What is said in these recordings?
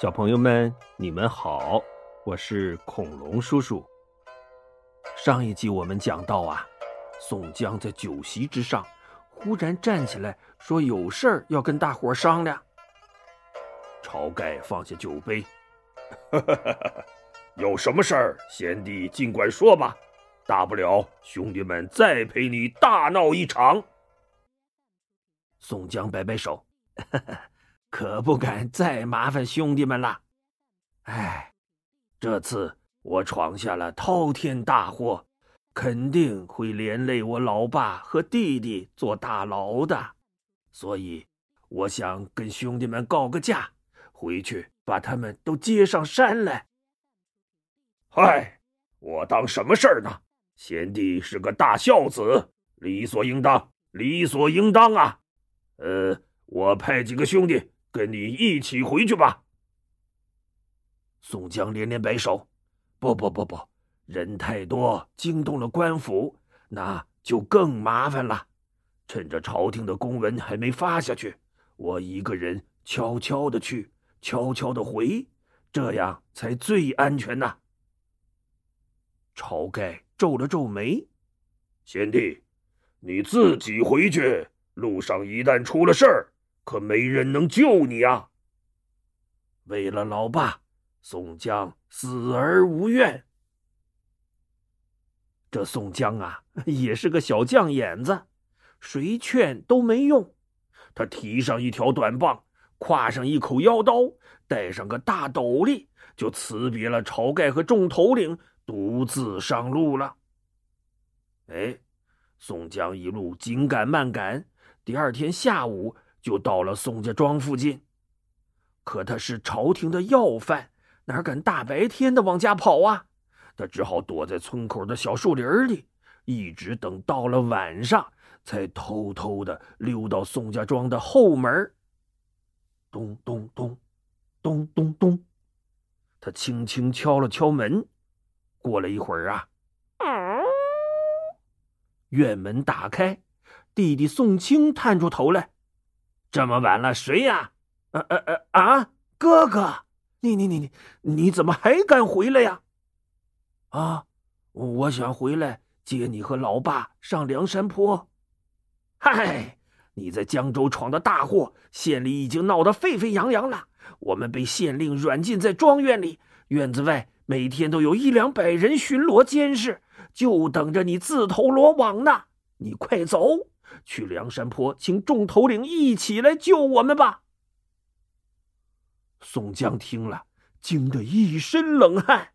小朋友们，你们好，我是恐龙叔叔。上一集我们讲到啊，宋江在酒席之上忽然站起来说有事儿要跟大伙商量。晁盖放下酒杯，有什么事儿，贤弟尽管说吧，大不了兄弟们再陪你大闹一场。宋江摆摆手。可不敢再麻烦兄弟们了。哎，这次我闯下了滔天大祸，肯定会连累我老爸和弟弟坐大牢的，所以我想跟兄弟们告个假，回去把他们都接上山来。嗨，我当什么事儿呢？贤弟是个大孝子，理所应当，理所应当啊。呃，我派几个兄弟。跟你一起回去吧。宋江连连摆手：“不不不不，人太多，惊动了官府，那就更麻烦了。趁着朝廷的公文还没发下去，我一个人悄悄的去，悄悄的回，这样才最安全呐。”晁盖皱了皱眉：“贤弟，你自己回去，路上一旦出了事儿。”可没人能救你啊！为了老爸，宋江死而无怨。这宋江啊，也是个小将眼子，谁劝都没用。他提上一条短棒，挎上一口腰刀，带上个大斗笠，就辞别了晁盖和众头领，独自上路了。哎，宋江一路紧赶慢赶，第二天下午。就到了宋家庄附近，可他是朝廷的要犯，哪敢大白天的往家跑啊？他只好躲在村口的小树林里，一直等到了晚上，才偷偷的溜到宋家庄的后门。咚咚咚，咚咚咚，他轻轻敲了敲门。过了一会儿啊，院门打开，弟弟宋清探出头来。这么晚了，谁呀？呃呃呃啊，哥哥，你你你你你怎么还敢回来呀？啊，我想回来接你和老爸上梁山坡。嗨，你在江州闯的大祸，县里已经闹得沸沸扬扬了。我们被县令软禁在庄园里，院子外每天都有一两百人巡逻监视，就等着你自投罗网呢。你快走！去梁山坡，请众头领一起来救我们吧。宋江听了，惊得一身冷汗，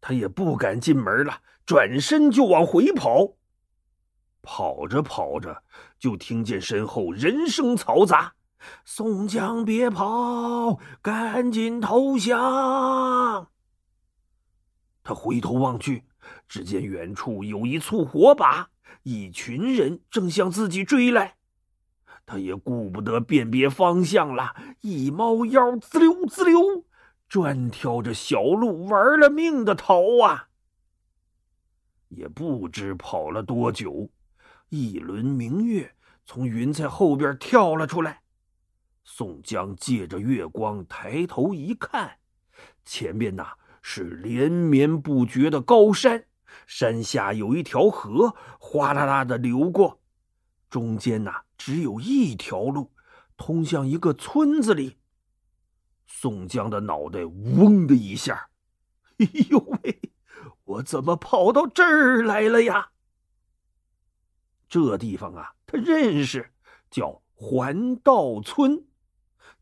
他也不敢进门了，转身就往回跑。跑着跑着，就听见身后人声嘈杂：“宋江，别跑，赶紧投降！”他回头望去，只见远处有一簇火把。一群人正向自己追来，他也顾不得辨别方向了，一猫腰，滋溜滋溜，专挑着小路玩了命的逃啊！也不知跑了多久，一轮明月从云彩后边跳了出来。宋江借着月光抬头一看，前面呐是连绵不绝的高山。山下有一条河，哗啦啦的流过，中间呐只有一条路，通向一个村子里。宋江的脑袋嗡的一下，哎呦喂，我怎么跑到这儿来了呀？这地方啊，他认识，叫环道村。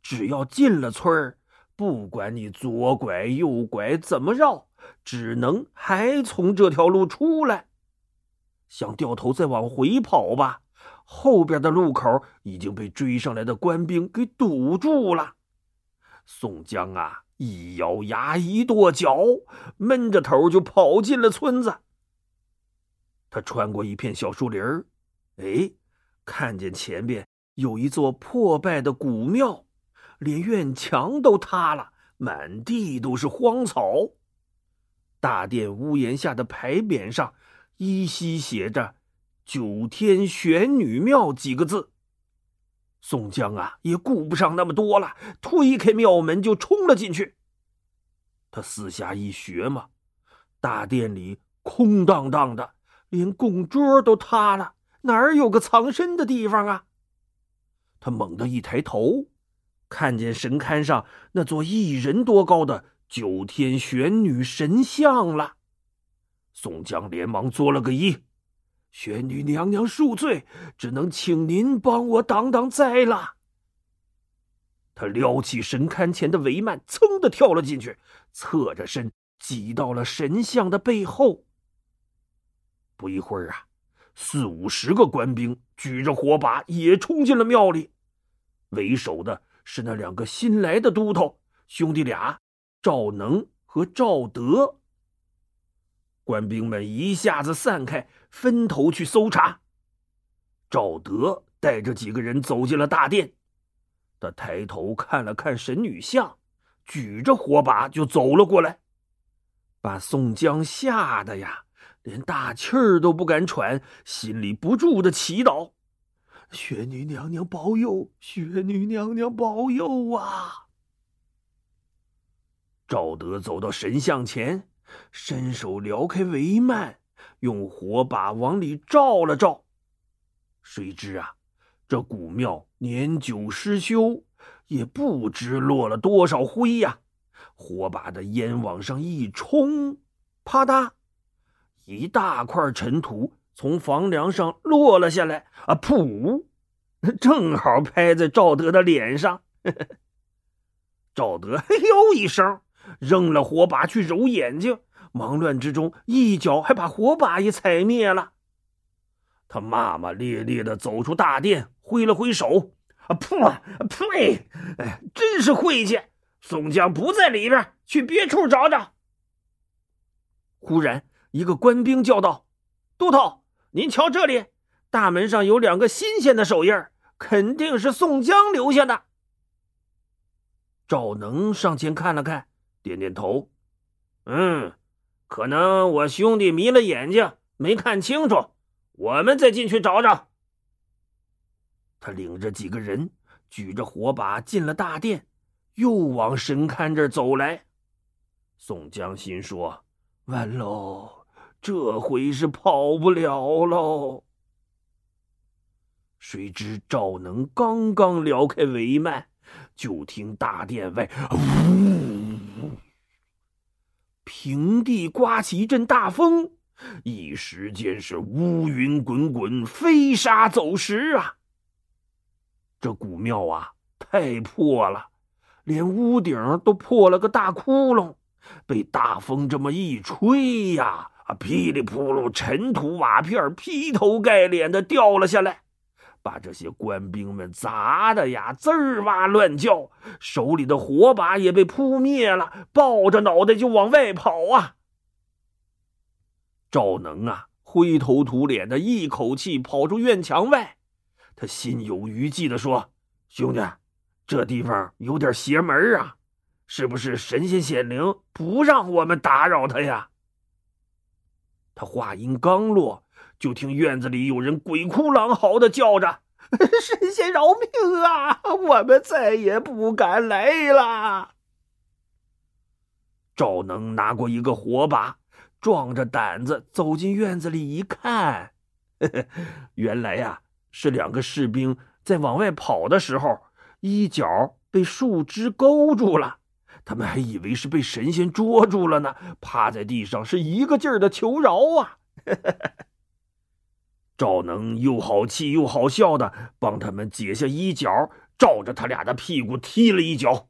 只要进了村儿，不管你左拐右拐，怎么绕。只能还从这条路出来，想掉头再往回跑吧，后边的路口已经被追上来的官兵给堵住了。宋江啊，一咬牙，一跺脚，闷着头就跑进了村子。他穿过一片小树林儿哎，看见前边有一座破败的古庙，连院墙都塌了，满地都是荒草。大殿屋檐下的牌匾上，依稀写着“九天玄女庙”几个字。宋江啊，也顾不上那么多了，推开庙门就冲了进去。他四下一学嘛，大殿里空荡荡的，连供桌都塌了，哪儿有个藏身的地方啊？他猛地一抬头，看见神龛上那座一人多高的九天玄女神像了。宋江连忙作了个揖：“玄女娘娘恕罪，只能请您帮我挡挡灾了。”他撩起神龛前的帷幔，噌的跳了进去，侧着身挤到了神像的背后。不一会儿啊，四五十个官兵举着火把也冲进了庙里，为首的是那两个新来的都头兄弟俩赵能和赵德。官兵们一下子散开，分头去搜查。赵德带着几个人走进了大殿。他抬头看了看神女像，举着火把就走了过来，把宋江吓得呀，连大气儿都不敢喘，心里不住的祈祷：“雪女娘娘保佑，雪女娘娘保佑啊！”赵德走到神像前，伸手撩开帷幔，用火把往里照了照，谁知啊。这古庙年久失修，也不知落了多少灰呀！火把的烟往上一冲，啪嗒，一大块尘土从房梁上落了下来，啊，噗，正好拍在赵德的脸上。赵德嘿呦一声，扔了火把去揉眼睛，忙乱之中一脚还把火把也踩灭了。他骂骂咧咧的走出大殿。挥了挥手，啊噗，呸！哎，真是晦气！宋江不在里边，去别处找找。忽然，一个官兵叫道：“都头，您瞧这里，大门上有两个新鲜的手印肯定是宋江留下的。”赵能上前看了看，点点头：“嗯，可能我兄弟迷了眼睛，没看清楚。我们再进去找找。”他领着几个人，举着火把进了大殿，又往神龛这儿走来。宋江心说：“完喽，这回是跑不了喽。”谁知赵能刚刚撩开帷幔，就听大殿外“呜”，平地刮起一阵大风，一时间是乌云滚滚，飞沙走石啊！这古庙啊，太破了，连屋顶都破了个大窟窿，被大风这么一吹呀，啊，噼里扑噜，尘土瓦片劈头盖脸的掉了下来，把这些官兵们砸的呀，滋哇乱叫，手里的火把也被扑灭了，抱着脑袋就往外跑啊。赵能啊，灰头土脸的，一口气跑出院墙外。他心有余悸的说：“兄弟，这地方有点邪门啊，是不是神仙显灵，不让我们打扰他呀？”他话音刚落，就听院子里有人鬼哭狼嚎的叫着：“ 神仙饶命啊！我们再也不敢来了。”赵能拿过一个火把，壮着胆子走进院子里一看，原来呀。是两个士兵在往外跑的时候，一脚被树枝勾住了，他们还以为是被神仙捉住了呢，趴在地上是一个劲儿的求饶啊！赵能又好气又好笑的帮他们解下衣角，照着他俩的屁股踢了一脚，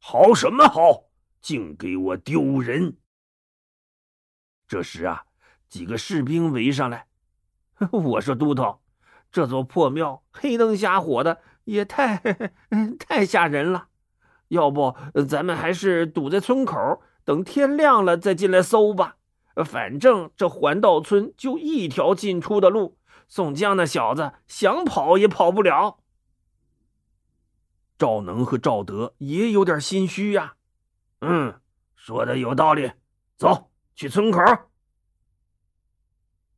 好什么好，竟给我丢人！这时啊，几个士兵围上来，我说都头。这座破庙黑灯瞎火的，也太 太吓人了。要不咱们还是堵在村口，等天亮了再进来搜吧。反正这环道村就一条进出的路，宋江那小子想跑也跑不了。赵能和赵德也有点心虚呀。嗯，说的有道理，走去村口。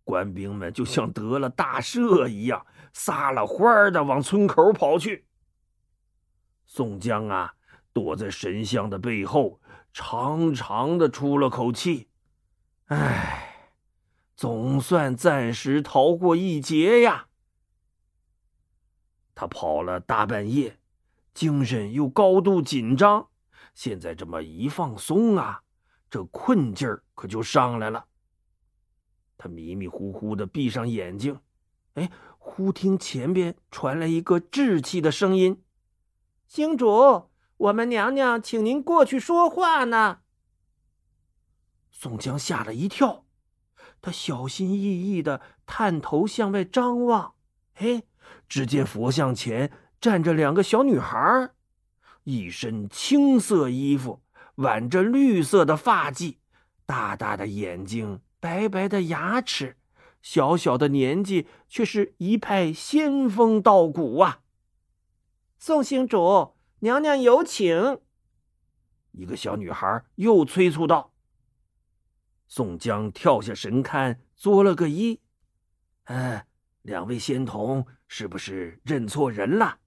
官兵们就像得了大赦一样，撒了欢儿的往村口跑去。宋江啊，躲在神像的背后，长长的出了口气：“唉，总算暂时逃过一劫呀。”他跑了大半夜，精神又高度紧张，现在这么一放松啊，这困劲儿可就上来了。他迷迷糊糊的闭上眼睛，哎，忽听前边传来一个稚气的声音：“星主，我们娘娘请您过去说话呢。”宋江吓了一跳，他小心翼翼的探头向外张望，哎。只见佛像前站着两个小女孩，一身青色衣服，挽着绿色的发髻，大大的眼睛，白白的牙齿，小小的年纪却是一派仙风道骨啊！宋星主，娘娘有请。一个小女孩又催促道。宋江跳下神龛，作了个揖：“哎，两位仙童。”是不是认错人了？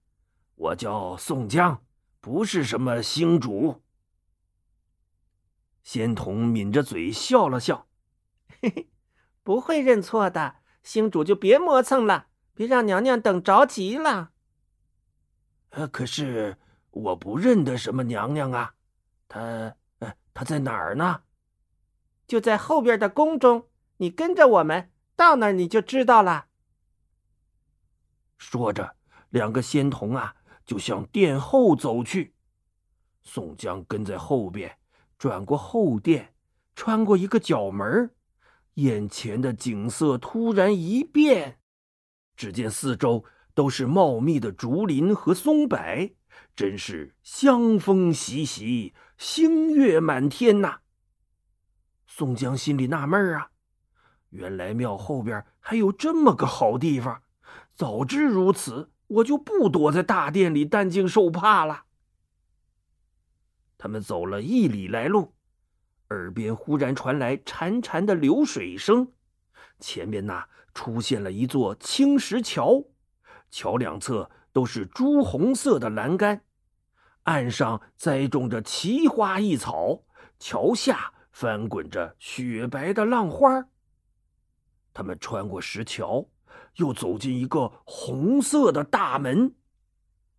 我叫宋江，不是什么星主。仙童抿着嘴笑了笑，嘿嘿，不会认错的。星主就别磨蹭了，别让娘娘等着急了。呃，可是我不认得什么娘娘啊，她呃，她在哪儿呢？就在后边的宫中，你跟着我们到那儿，你就知道了。说着，两个仙童啊就向殿后走去。宋江跟在后边，转过后殿，穿过一个角门，眼前的景色突然一变。只见四周都是茂密的竹林和松柏，真是香风习习，星月满天呐！宋江心里纳闷啊，原来庙后边还有这么个好地方。早知如此，我就不躲在大殿里担惊受怕了。他们走了一里来路，耳边忽然传来潺潺的流水声。前面那出现了一座青石桥，桥两侧都是朱红色的栏杆，岸上栽种着奇花异草，桥下翻滚着雪白的浪花。他们穿过石桥。又走进一个红色的大门，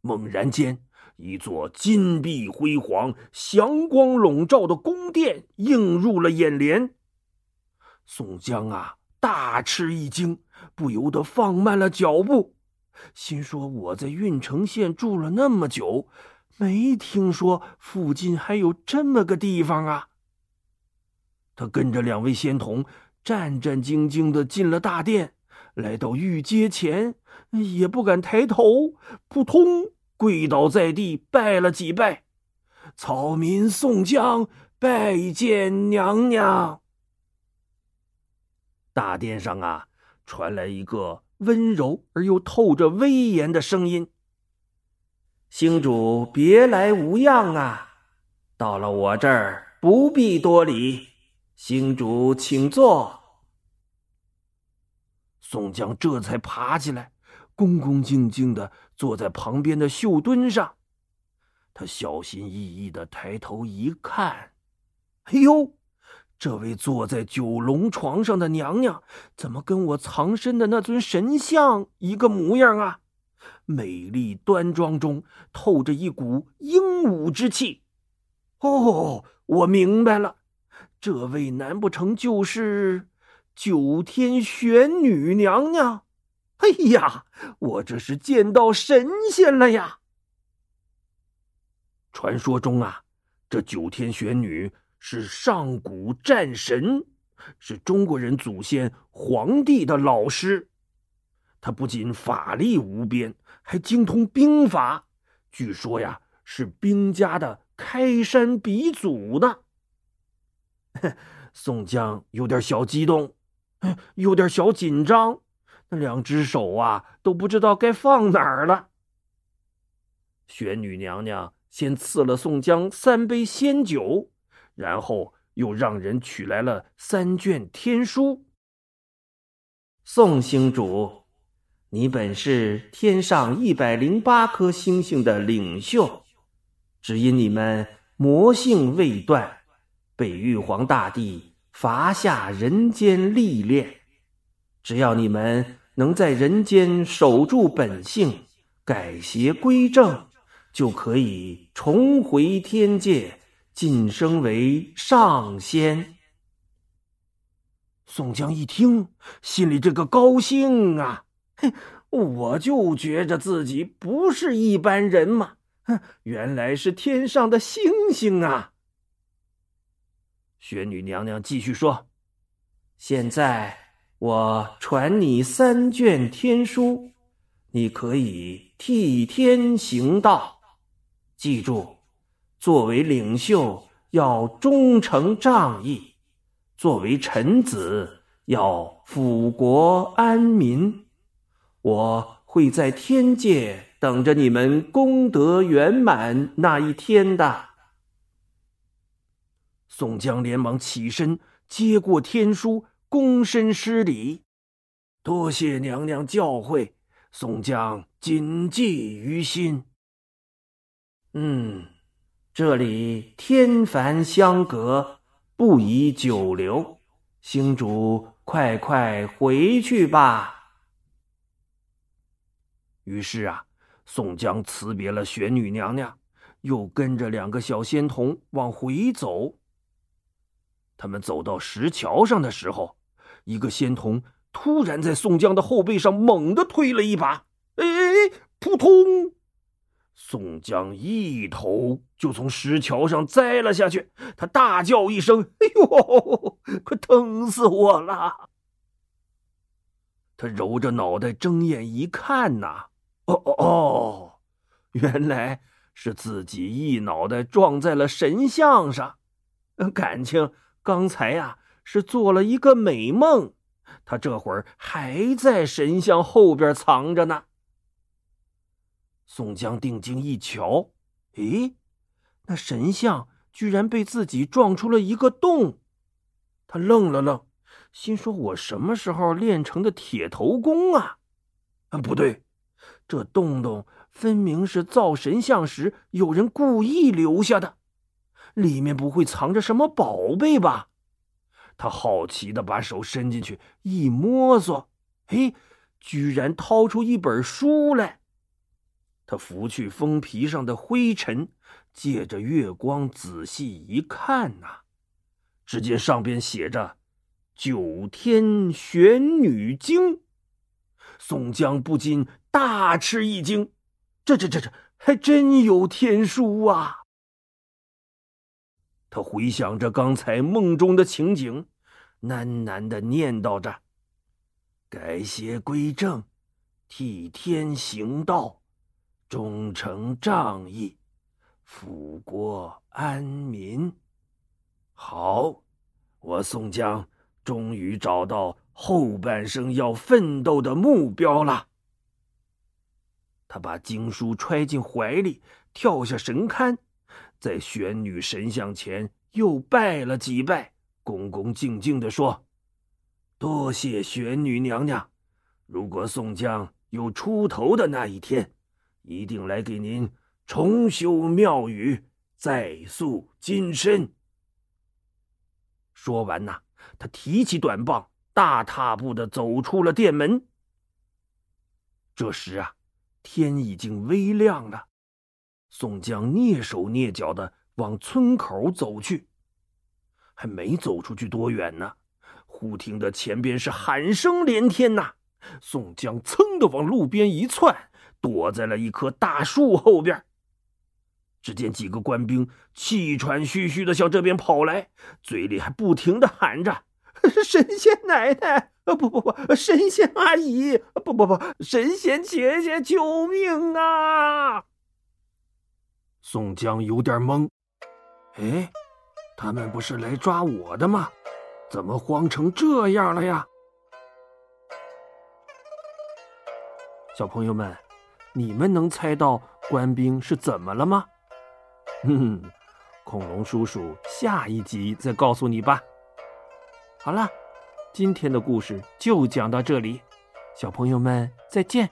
猛然间，一座金碧辉煌、祥光笼罩的宫殿映入了眼帘。宋江啊，大吃一惊，不由得放慢了脚步，心说：“我在郓城县住了那么久，没听说附近还有这么个地方啊！”他跟着两位仙童，战战兢兢的进了大殿。来到御阶前，也不敢抬头，扑通跪倒在地，拜了几拜。草民宋江拜见娘娘。大殿上啊，传来一个温柔而又透着威严的声音：“星主别来无恙啊！到了我这儿，不必多礼。星主请坐。”宋江这才爬起来，恭恭敬敬的坐在旁边的绣墩上。他小心翼翼的抬头一看，哎呦，这位坐在九龙床上的娘娘，怎么跟我藏身的那尊神像一个模样啊？美丽端庄中透着一股英武之气。哦，我明白了，这位难不成就是？九天玄女娘娘，哎呀，我这是见到神仙了呀！传说中啊，这九天玄女是上古战神，是中国人祖先皇帝的老师。他不仅法力无边，还精通兵法，据说呀，是兵家的开山鼻祖呢。宋江有点小激动。有点小紧张，那两只手啊都不知道该放哪儿了。玄女娘娘先赐了宋江三杯仙酒，然后又让人取来了三卷天书。宋星主，你本是天上一百零八颗星星的领袖，只因你们魔性未断，被玉皇大帝罚下人间历练。只要你们能在人间守住本性，改邪归正，就可以重回天界，晋升为上仙。宋江一听，心里这个高兴啊！哼，我就觉着自己不是一般人嘛，哼，原来是天上的星星啊！玄女娘娘继续说：“现在我传你三卷天书，你可以替天行道。记住，作为领袖要忠诚仗义。”作为臣子，要辅国安民。我会在天界等着你们功德圆满那一天的。宋江连忙起身接过天书，躬身施礼：“多谢娘娘教诲，宋江谨记于心。”嗯，这里天凡相隔。不宜久留，星主快快回去吧。于是啊，宋江辞别了玄女娘娘，又跟着两个小仙童往回走。他们走到石桥上的时候，一个仙童突然在宋江的后背上猛地推了一把，哎哎哎，扑通！宋江一头就从石桥上栽了下去，他大叫一声：“哎呦，快疼死我了！”他揉着脑袋，睁眼一看呐，哦哦哦，原来是自己一脑袋撞在了神像上，感情刚才呀是做了一个美梦，他这会儿还在神像后边藏着呢。宋江定睛一瞧，咦，那神像居然被自己撞出了一个洞。他愣了愣，心说：“我什么时候练成的铁头功啊？”啊，不对，这洞洞分明是造神像时有人故意留下的，里面不会藏着什么宝贝吧？他好奇的把手伸进去一摸索，嘿，居然掏出一本书来。他拂去封皮上的灰尘，借着月光仔细一看呐，只见上边写着《九天玄女经》。宋江不禁大吃一惊：“这、这、这、这，还真有天书啊！”他回想着刚才梦中的情景，喃喃的念叨着：“改邪归正，替天行道。”忠诚仗义，辅国安民。好，我宋江终于找到后半生要奋斗的目标了。他把经书揣进怀里，跳下神龛，在玄女神像前又拜了几拜，恭恭敬敬的说：“多谢玄女娘娘。如果宋江有出头的那一天。”一定来给您重修庙宇，再塑金身。说完呐，他提起短棒，大踏步的走出了殿门。这时啊，天已经微亮了。宋江蹑手蹑脚的往村口走去，还没走出去多远呢，忽听得前边是喊声连天呐！宋江噌的往路边一窜。躲在了一棵大树后边。只见几个官兵气喘吁吁的向这边跑来，嘴里还不停的喊着：“ 神仙奶奶，啊不不不，神仙阿姨，不不不，神仙姐姐，救命啊！”宋江有点懵，哎，他们不是来抓我的吗？怎么慌成这样了呀？小朋友们。你们能猜到官兵是怎么了吗？哼，恐龙叔叔下一集再告诉你吧。好了，今天的故事就讲到这里，小朋友们再见。